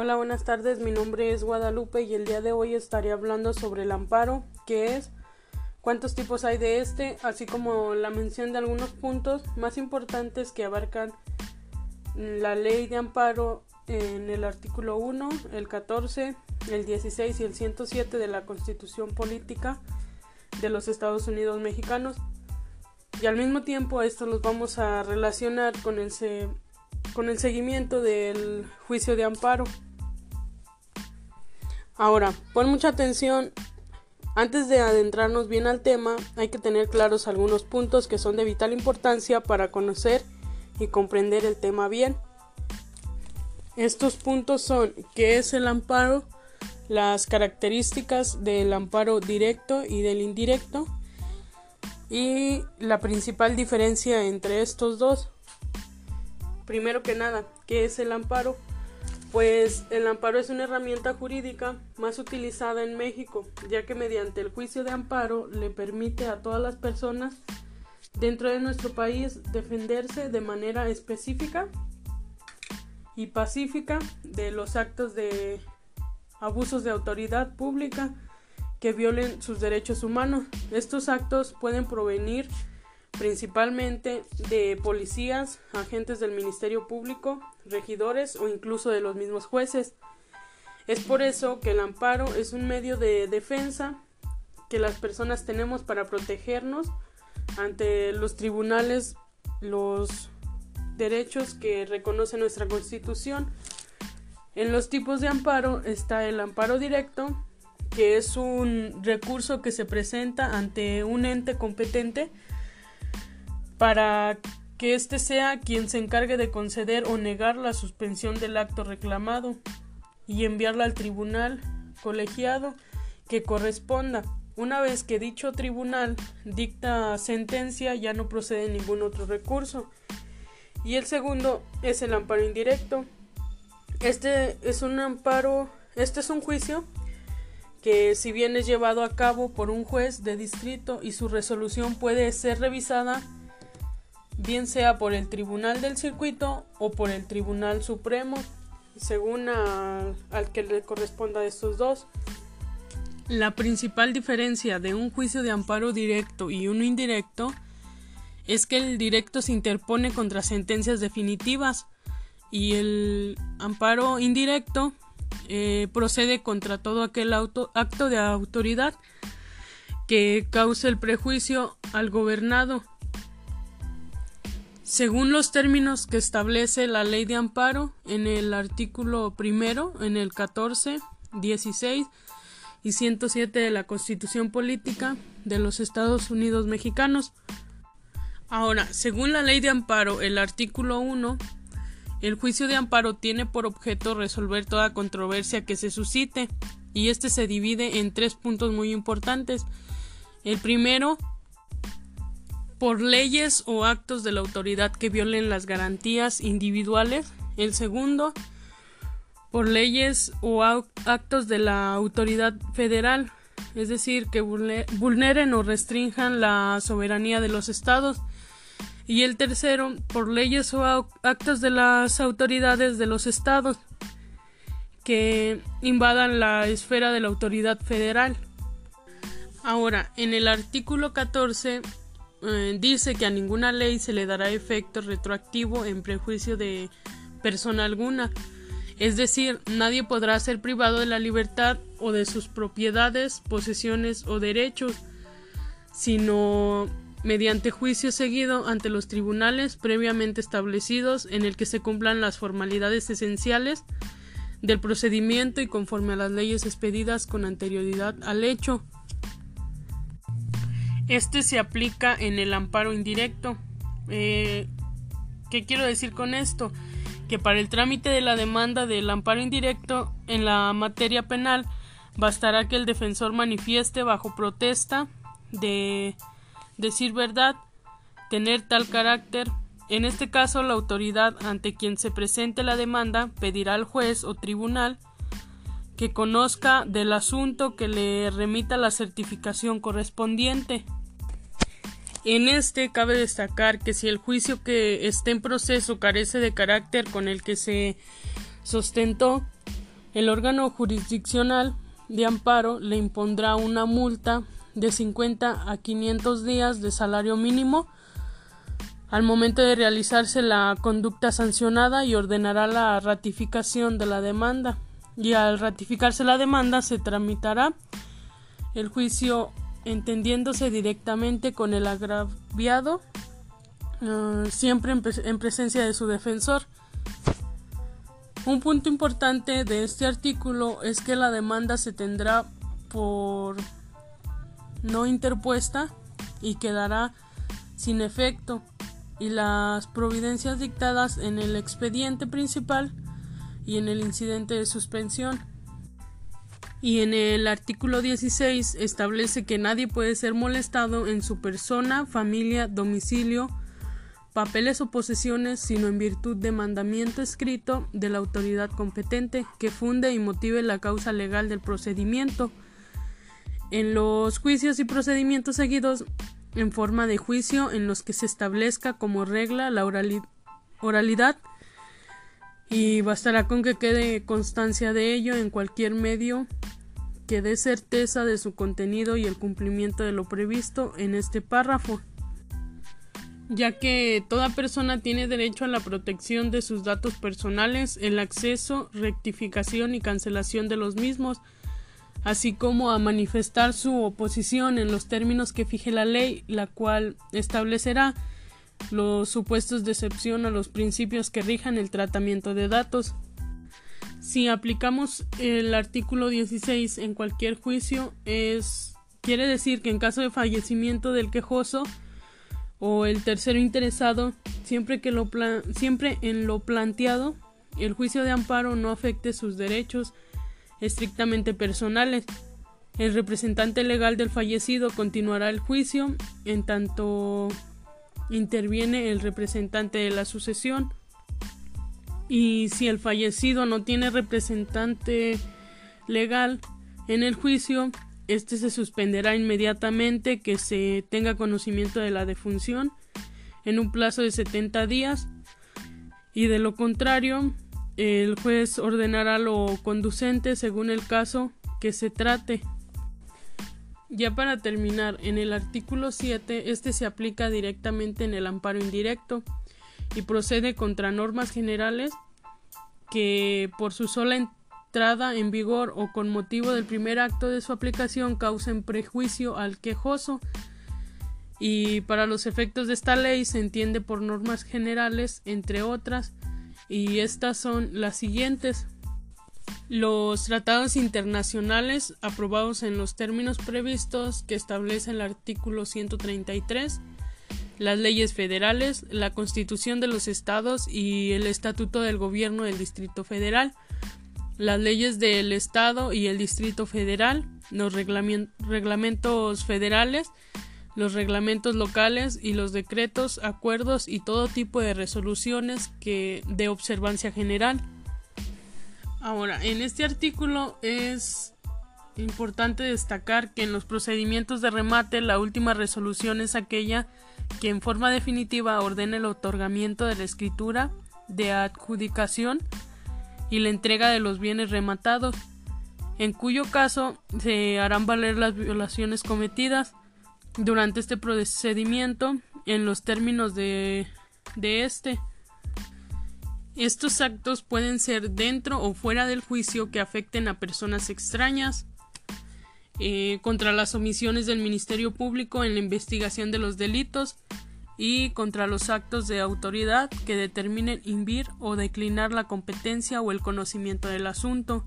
Hola, buenas tardes. Mi nombre es Guadalupe y el día de hoy estaré hablando sobre el amparo, qué es, cuántos tipos hay de este, así como la mención de algunos puntos más importantes que abarcan la ley de amparo en el artículo 1, el 14, el 16 y el 107 de la Constitución Política de los Estados Unidos Mexicanos. Y al mismo tiempo esto los vamos a relacionar con el, con el seguimiento del juicio de amparo. Ahora, pon mucha atención. Antes de adentrarnos bien al tema, hay que tener claros algunos puntos que son de vital importancia para conocer y comprender el tema bien. Estos puntos son qué es el amparo, las características del amparo directo y del indirecto y la principal diferencia entre estos dos. Primero que nada, ¿qué es el amparo? Pues el amparo es una herramienta jurídica más utilizada en México, ya que mediante el juicio de amparo le permite a todas las personas dentro de nuestro país defenderse de manera específica y pacífica de los actos de abusos de autoridad pública que violen sus derechos humanos. Estos actos pueden provenir principalmente de policías, agentes del Ministerio Público, regidores o incluso de los mismos jueces. Es por eso que el amparo es un medio de defensa que las personas tenemos para protegernos ante los tribunales, los derechos que reconoce nuestra Constitución. En los tipos de amparo está el amparo directo, que es un recurso que se presenta ante un ente competente para que éste sea quien se encargue de conceder o negar la suspensión del acto reclamado y enviarla al tribunal colegiado que corresponda. Una vez que dicho tribunal dicta sentencia ya no procede ningún otro recurso. Y el segundo es el amparo indirecto. Este es un amparo, este es un juicio que si bien es llevado a cabo por un juez de distrito y su resolución puede ser revisada bien sea por el Tribunal del Circuito o por el Tribunal Supremo, según al que le corresponda de estos dos. La principal diferencia de un juicio de amparo directo y uno indirecto es que el directo se interpone contra sentencias definitivas y el amparo indirecto eh, procede contra todo aquel acto de autoridad que cause el prejuicio al gobernado según los términos que establece la ley de amparo en el artículo primero, en el 14, 16 y 107 de la Constitución Política de los Estados Unidos Mexicanos. Ahora, según la ley de amparo, el artículo 1, el juicio de amparo tiene por objeto resolver toda controversia que se suscite, y este se divide en tres puntos muy importantes. El primero por leyes o actos de la autoridad que violen las garantías individuales. El segundo, por leyes o actos de la autoridad federal, es decir, que vulneren o restrinjan la soberanía de los estados. Y el tercero, por leyes o actos de las autoridades de los estados que invadan la esfera de la autoridad federal. Ahora, en el artículo 14 eh, dice que a ninguna ley se le dará efecto retroactivo en prejuicio de persona alguna. Es decir, nadie podrá ser privado de la libertad o de sus propiedades, posesiones o derechos, sino mediante juicio seguido ante los tribunales previamente establecidos en el que se cumplan las formalidades esenciales del procedimiento y conforme a las leyes expedidas con anterioridad al hecho. Este se aplica en el amparo indirecto. Eh, ¿Qué quiero decir con esto? Que para el trámite de la demanda del amparo indirecto en la materia penal bastará que el defensor manifieste bajo protesta de decir verdad, tener tal carácter. En este caso, la autoridad ante quien se presente la demanda pedirá al juez o tribunal que conozca del asunto que le remita la certificación correspondiente. En este cabe destacar que si el juicio que esté en proceso carece de carácter con el que se sustentó, El órgano jurisdiccional de amparo le impondrá una multa de 50 a 500 días de salario mínimo al momento de realizarse la conducta sancionada y ordenará la ratificación de la demanda. Y al ratificarse la demanda se tramitará el juicio entendiéndose directamente con el agraviado, eh, siempre en presencia de su defensor. Un punto importante de este artículo es que la demanda se tendrá por no interpuesta y quedará sin efecto y las providencias dictadas en el expediente principal y en el incidente de suspensión. Y en el artículo 16 establece que nadie puede ser molestado en su persona, familia, domicilio, papeles o posesiones, sino en virtud de mandamiento escrito de la autoridad competente que funde y motive la causa legal del procedimiento. En los juicios y procedimientos seguidos en forma de juicio en los que se establezca como regla la oralidad y bastará con que quede constancia de ello en cualquier medio que dé certeza de su contenido y el cumplimiento de lo previsto en este párrafo. Ya que toda persona tiene derecho a la protección de sus datos personales, el acceso, rectificación y cancelación de los mismos, así como a manifestar su oposición en los términos que fije la ley, la cual establecerá los supuestos de excepción a los principios que rijan el tratamiento de datos. Si aplicamos el artículo 16 en cualquier juicio, es quiere decir que en caso de fallecimiento del quejoso, o el tercero interesado siempre que lo siempre en lo planteado el juicio de amparo no afecte sus derechos estrictamente personales. El representante legal del fallecido continuará el juicio en tanto interviene el representante de la sucesión y si el fallecido no tiene representante legal en el juicio, este se suspenderá inmediatamente que se tenga conocimiento de la defunción en un plazo de 70 días y de lo contrario el juez ordenará lo conducente según el caso que se trate. Ya para terminar, en el artículo 7, este se aplica directamente en el amparo indirecto y procede contra normas generales que por su sola entrada en vigor o con motivo del primer acto de su aplicación causen prejuicio al quejoso. Y para los efectos de esta ley se entiende por normas generales entre otras y estas son las siguientes los tratados internacionales aprobados en los términos previstos que establece el artículo 133 las leyes federales, la Constitución de los Estados y el Estatuto del Gobierno del Distrito Federal, las leyes del Estado y el Distrito Federal, los reglamentos federales, los reglamentos locales y los decretos, acuerdos y todo tipo de resoluciones que de observancia general. Ahora, en este artículo es importante destacar que en los procedimientos de remate la última resolución es aquella que en forma definitiva ordena el otorgamiento de la escritura de adjudicación y la entrega de los bienes rematados, en cuyo caso se harán valer las violaciones cometidas durante este procedimiento en los términos de, de este. Estos actos pueden ser dentro o fuera del juicio que afecten a personas extrañas, eh, contra las omisiones del Ministerio Público en la investigación de los delitos, y contra los actos de autoridad que determinen invitar o declinar la competencia o el conocimiento del asunto.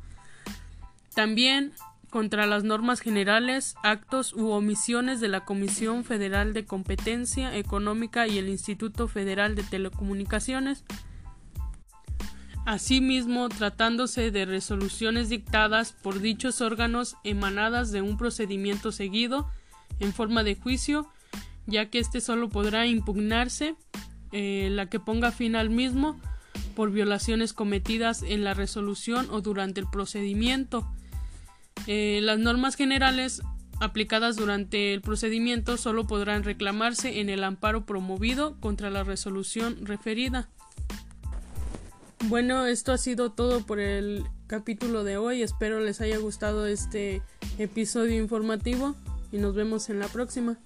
También contra las normas generales, actos u omisiones de la Comisión Federal de Competencia Económica y el Instituto Federal de Telecomunicaciones. Asimismo, tratándose de resoluciones dictadas por dichos órganos emanadas de un procedimiento seguido en forma de juicio ya que éste solo podrá impugnarse eh, la que ponga fin al mismo por violaciones cometidas en la resolución o durante el procedimiento. Eh, las normas generales aplicadas durante el procedimiento solo podrán reclamarse en el amparo promovido contra la resolución referida. Bueno, esto ha sido todo por el capítulo de hoy. Espero les haya gustado este episodio informativo y nos vemos en la próxima.